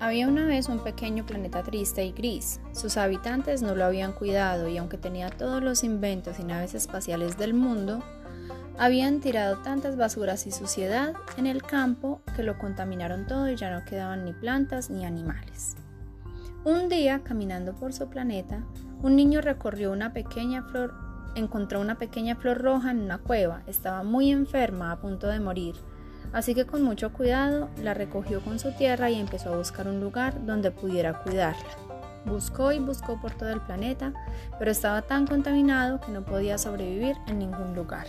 Había una vez un pequeño planeta triste y gris. Sus habitantes no lo habían cuidado y aunque tenía todos los inventos y naves espaciales del mundo, habían tirado tantas basuras y suciedad en el campo que lo contaminaron todo y ya no quedaban ni plantas ni animales. Un día, caminando por su planeta, un niño recorrió una pequeña flor, encontró una pequeña flor roja en una cueva. Estaba muy enferma, a punto de morir Así que con mucho cuidado la recogió con su tierra y empezó a buscar un lugar donde pudiera cuidarla. Buscó y buscó por todo el planeta, pero estaba tan contaminado que no podía sobrevivir en ningún lugar.